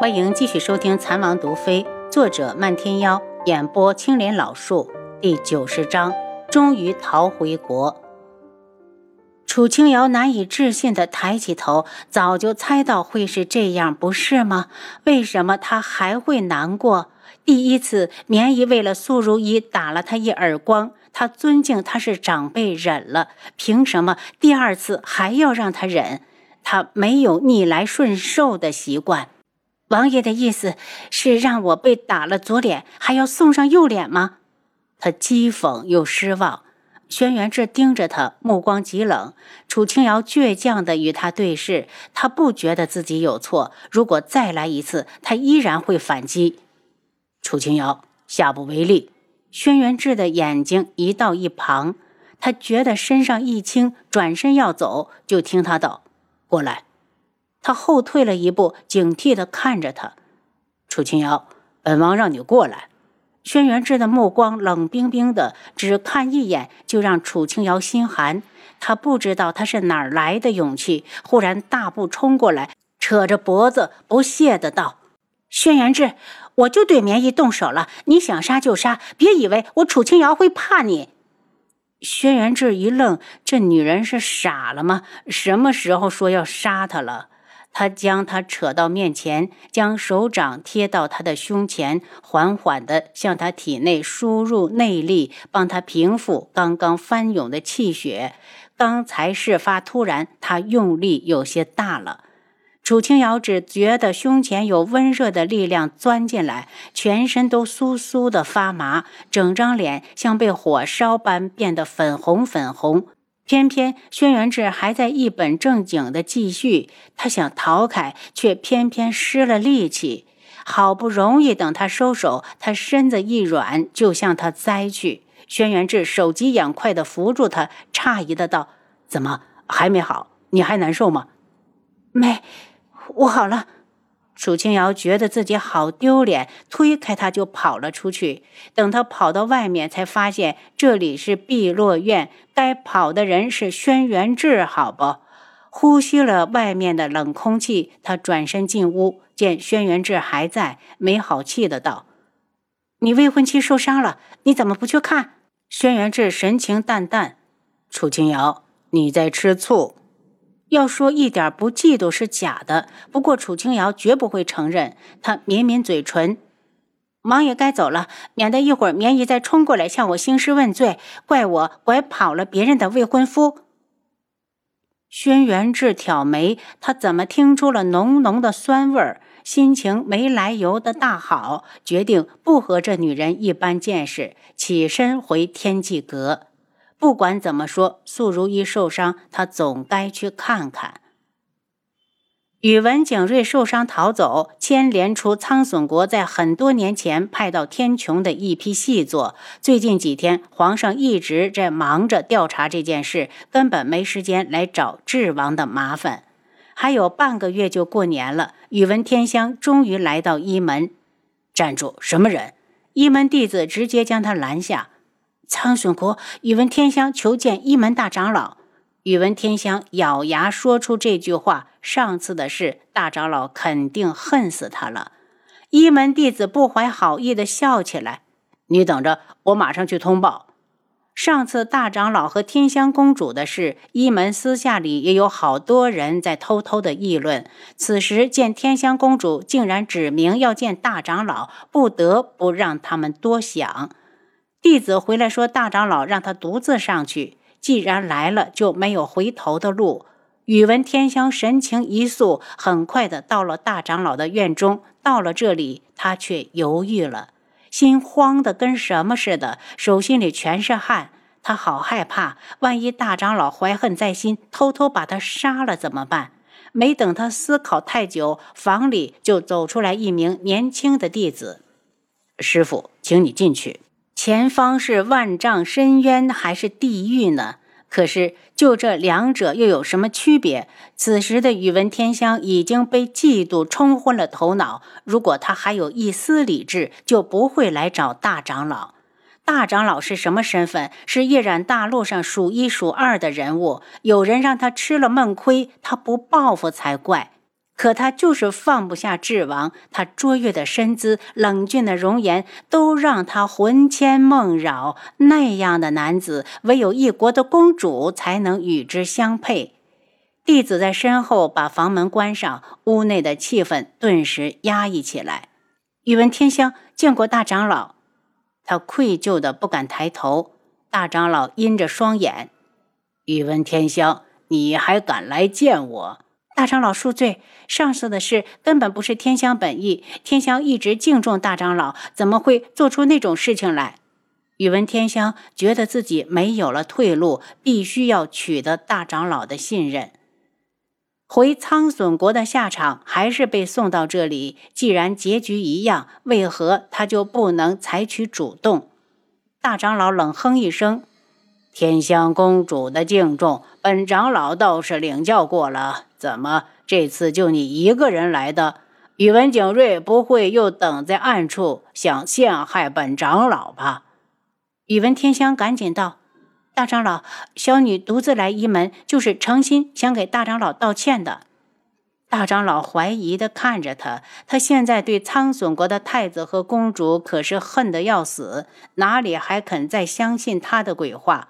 欢迎继续收听《残王毒妃》，作者漫天妖，演播青莲老树，第九十章，终于逃回国。楚清瑶难以置信地抬起头，早就猜到会是这样，不是吗？为什么他还会难过？第一次，绵姨为了素如意打了他一耳光，他尊敬他是长辈，忍了，凭什么第二次还要让他忍？他没有逆来顺受的习惯。王爷的意思是让我被打了左脸，还要送上右脸吗？他讥讽又失望。轩辕志盯着他，目光极冷。楚清瑶倔强地与他对视，他不觉得自己有错。如果再来一次，他依然会反击。楚清瑶下不为例。轩辕志的眼睛移到一旁，他觉得身上一轻，转身要走，就听他道：“过来。”他后退了一步，警惕地看着他。楚清瑶，本王让你过来。轩辕志的目光冷冰冰的，只看一眼就让楚清瑶心寒。他不知道他是哪儿来的勇气，忽然大步冲过来，扯着脖子不屑的道：“轩辕志，我就对绵衣动手了，你想杀就杀，别以为我楚清瑶会怕你。”轩辕志一愣，这女人是傻了吗？什么时候说要杀他了？他将他扯到面前，将手掌贴到他的胸前，缓缓地向他体内输入内力，帮他平复刚刚翻涌的气血。刚才事发突然，他用力有些大了。楚清瑶只觉得胸前有温热的力量钻进来，全身都酥酥的发麻，整张脸像被火烧般变得粉红粉红。偏偏轩辕志还在一本正经的继续，他想逃开，却偏偏失了力气。好不容易等他收手，他身子一软，就向他栽去。轩辕志手疾眼快地扶住他，诧异的道：“怎么还没好？你还难受吗？”“没，我好了。”楚清瑶觉得自己好丢脸，推开他就跑了出去。等他跑到外面，才发现这里是碧落院，该跑的人是轩辕志，好不？呼吸了外面的冷空气，他转身进屋，见轩辕志还在，没好气的道：“你未婚妻受伤了，你怎么不去看？”轩辕志神情淡淡：“楚清瑶，你在吃醋。”要说一点不嫉妒是假的，不过楚清瑶绝不会承认。她抿抿嘴唇，忙也该走了，免得一会儿绵姨再冲过来向我兴师问罪，怪我拐跑了别人的未婚夫。轩辕志挑眉，他怎么听出了浓浓的酸味儿？心情没来由的大好，决定不和这女人一般见识，起身回天际阁。不管怎么说，素如意受伤，他总该去看看。宇文景睿受伤逃走，牵连出苍隼国在很多年前派到天穹的一批细作。最近几天，皇上一直在忙着调查这件事，根本没时间来找智王的麻烦。还有半个月就过年了，宇文天香终于来到一门。站住！什么人？一门弟子直接将他拦下。苍隼国宇文天香求见一门大长老。宇文天香咬牙说出这句话。上次的事，大长老肯定恨死他了。一门弟子不怀好意的笑起来：“你等着，我马上去通报。”上次大长老和天香公主的事，一门私下里也有好多人在偷偷的议论。此时见天香公主竟然指明要见大长老，不得不让他们多想。弟子回来说，大长老让他独自上去。既然来了，就没有回头的路。宇文天香神情一肃，很快的到了大长老的院中。到了这里，他却犹豫了，心慌的跟什么似的，手心里全是汗。他好害怕，万一大长老怀恨在心，偷偷把他杀了怎么办？没等他思考太久，房里就走出来一名年轻的弟子：“师傅，请你进去。”前方是万丈深渊还是地狱呢？可是就这两者又有什么区别？此时的宇文天香已经被嫉妒冲昏了头脑。如果他还有一丝理智，就不会来找大长老。大长老是什么身份？是夜染大陆上数一数二的人物。有人让他吃了闷亏，他不报复才怪。可他就是放不下智王，他卓越的身姿、冷峻的容颜，都让他魂牵梦绕。那样的男子，唯有一国的公主才能与之相配。弟子在身后把房门关上，屋内的气氛顿时压抑起来。宇文天香见过大长老，他愧疚的不敢抬头。大长老阴着双眼：“宇文天香，你还敢来见我？”大长老恕罪，上次的事根本不是天香本意。天香一直敬重大长老，怎么会做出那种事情来？宇文天香觉得自己没有了退路，必须要取得大长老的信任。回苍隼国的下场还是被送到这里。既然结局一样，为何他就不能采取主动？大长老冷哼一声。天香公主的敬重，本长老倒是领教过了。怎么这次就你一个人来的？宇文景睿不会又等在暗处想陷害本长老吧？宇文天香赶紧道：“大长老，小女独自来一门，就是诚心想给大长老道歉的。”大长老怀疑地看着他，他现在对苍隼国的太子和公主可是恨得要死，哪里还肯再相信他的鬼话？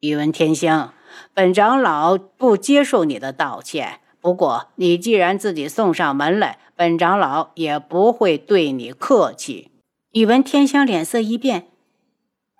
宇文天香，本长老不接受你的道歉。不过，你既然自己送上门来，本长老也不会对你客气。宇文天香脸色一变：“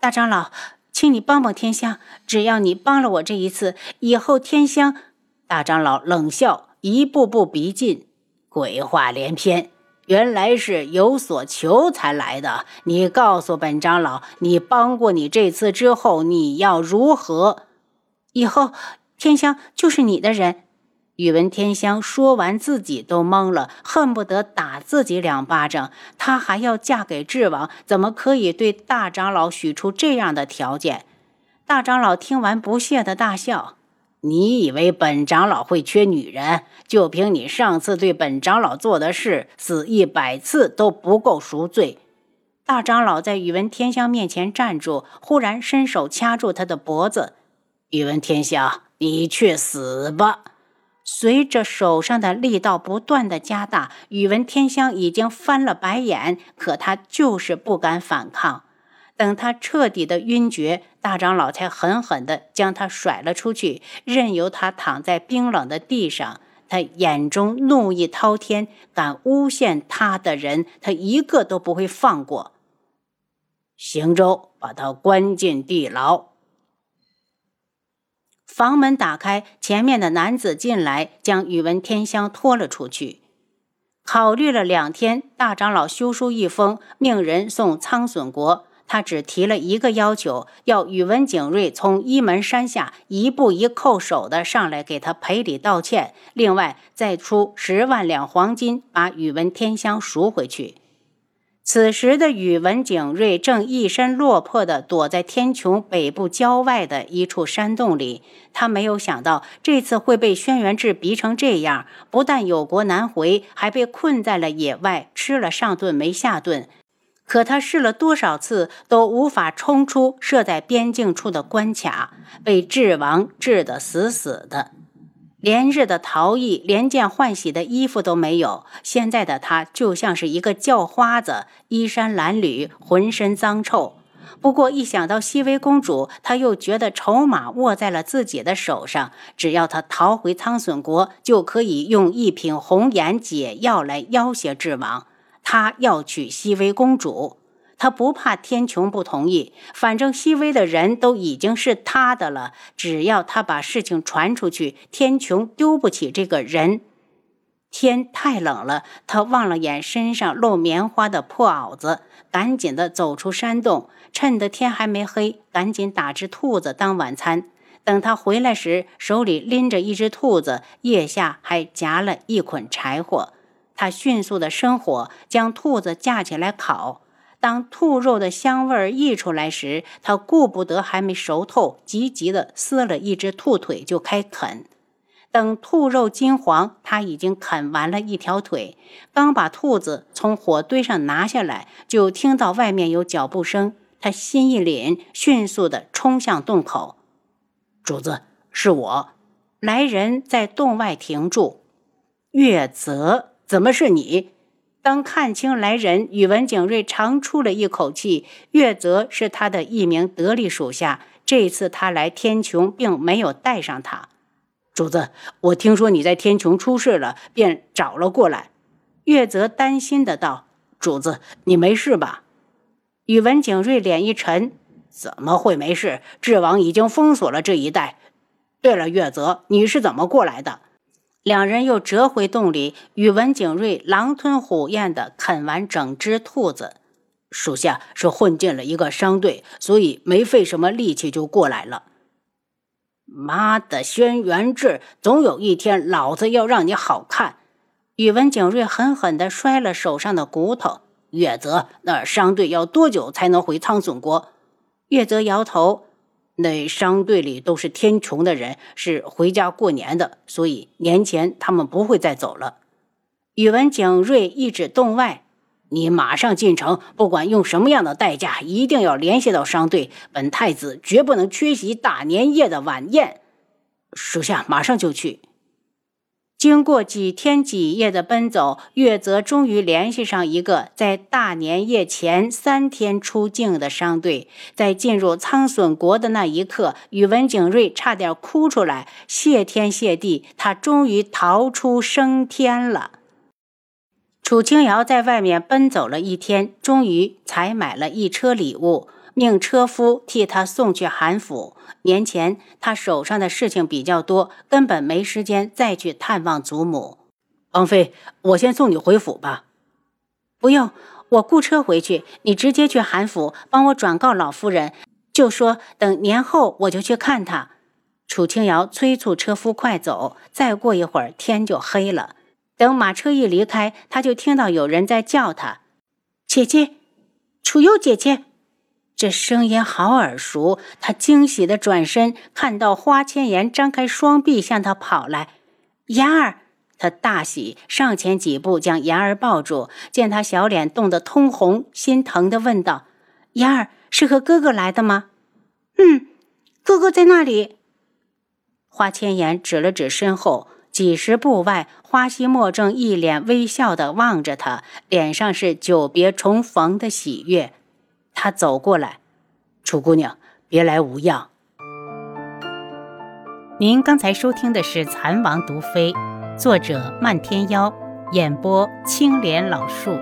大长老，请你帮帮天香。只要你帮了我这一次，以后天香……”大长老冷笑，一步步逼近，鬼话连篇。原来是有所求才来的。你告诉本长老，你帮过你这次之后，你要如何？以后天香就是你的人。宇文天香说完，自己都懵了，恨不得打自己两巴掌。她还要嫁给智王，怎么可以对大长老许出这样的条件？大长老听完，不屑的大笑。你以为本长老会缺女人？就凭你上次对本长老做的事，死一百次都不够赎罪。大长老在宇文天香面前站住，忽然伸手掐住她的脖子：“宇文天香，你去死吧！”随着手上的力道不断的加大，宇文天香已经翻了白眼，可他就是不敢反抗。等他彻底的晕厥，大长老才狠狠地将他甩了出去，任由他躺在冰冷的地上。他眼中怒意滔天，敢诬陷他的人，他一个都不会放过。行舟，把他关进地牢。房门打开，前面的男子进来，将宇文天香拖了出去。考虑了两天，大长老修书一封，命人送苍隼国。他只提了一个要求，要宇文景睿从一门山下一步一叩首的上来给他赔礼道歉，另外再出十万两黄金把宇文天香赎回去。此时的宇文景睿正一身落魄地躲在天穹北部郊外的一处山洞里，他没有想到这次会被轩辕志逼成这样，不但有国难回，还被困在了野外，吃了上顿没下顿。可他试了多少次，都无法冲出设在边境处的关卡，被智王治得死死的。连日的逃逸，连件换洗的衣服都没有。现在的他就像是一个叫花子，衣衫褴褛，浑身脏臭。不过一想到熹微公主，他又觉得筹码握在了自己的手上。只要他逃回苍隼国，就可以用一瓶红颜解药来要挟智王。他要娶熹微公主，他不怕天穹不同意，反正熹微的人都已经是他的了。只要他把事情传出去，天穹丢不起这个人。天太冷了，他望了眼身上露棉花的破袄子，赶紧的走出山洞，趁得天还没黑，赶紧打只兔子当晚餐。等他回来时，手里拎着一只兔子，腋下还夹了一捆柴火。他迅速的生火，将兔子架起来烤。当兔肉的香味溢出来时，他顾不得还没熟透，急急的撕了一只兔腿就开啃。等兔肉金黄，他已经啃完了一条腿。刚把兔子从火堆上拿下来，就听到外面有脚步声。他心一凛，迅速的冲向洞口。主子，是我。来人在洞外停住。月泽，怎么是你？当看清来人，宇文景睿长出了一口气。月泽是他的一名得力属下，这次他来天穹，并没有带上他。主子，我听说你在天穹出事了，便找了过来。月泽担心的道：“主子，你没事吧？”宇文景睿脸一沉：“怎么会没事？智王已经封锁了这一带。对了，月泽，你是怎么过来的？”两人又折回洞里，宇文景睿狼吞虎咽地啃完整只兔子。属下是混进了一个商队，所以没费什么力气就过来了。妈的，轩辕志，总有一天老子要让你好看！宇文景睿狠狠地摔了手上的骨头。月泽，那商队要多久才能回苍隼国？月泽摇头。那商队里都是天穹的人，是回家过年的，所以年前他们不会再走了。宇文景睿一指洞外：“你马上进城，不管用什么样的代价，一定要联系到商队。本太子绝不能缺席大年夜的晚宴。”属下马上就去。经过几天几夜的奔走，月泽终于联系上一个在大年夜前三天出境的商队。在进入苍隼国的那一刻，宇文景睿差点哭出来。谢天谢地，他终于逃出升天了。楚清瑶在外面奔走了一天，终于才买了一车礼物。命车夫替他送去韩府。年前他手上的事情比较多，根本没时间再去探望祖母。王妃，我先送你回府吧。不用，我雇车回去。你直接去韩府，帮我转告老夫人，就说等年后我就去看她。楚清瑶催促车夫快走，再过一会儿天就黑了。等马车一离开，他就听到有人在叫他：“姐姐，楚佑姐姐。”这声音好耳熟，他惊喜的转身，看到花千颜张开双臂向他跑来。妍儿，他大喜，上前几步将妍儿抱住，见他小脸冻得通红，心疼的问道：“妍儿是和哥哥来的吗？”“嗯，哥哥在那里。”花千颜指了指身后几十步外，花希墨正一脸微笑的望着他，脸上是久别重逢的喜悦。他走过来，楚姑娘，别来无恙。您刚才收听的是《蚕王毒妃》，作者漫天妖，演播青莲老树。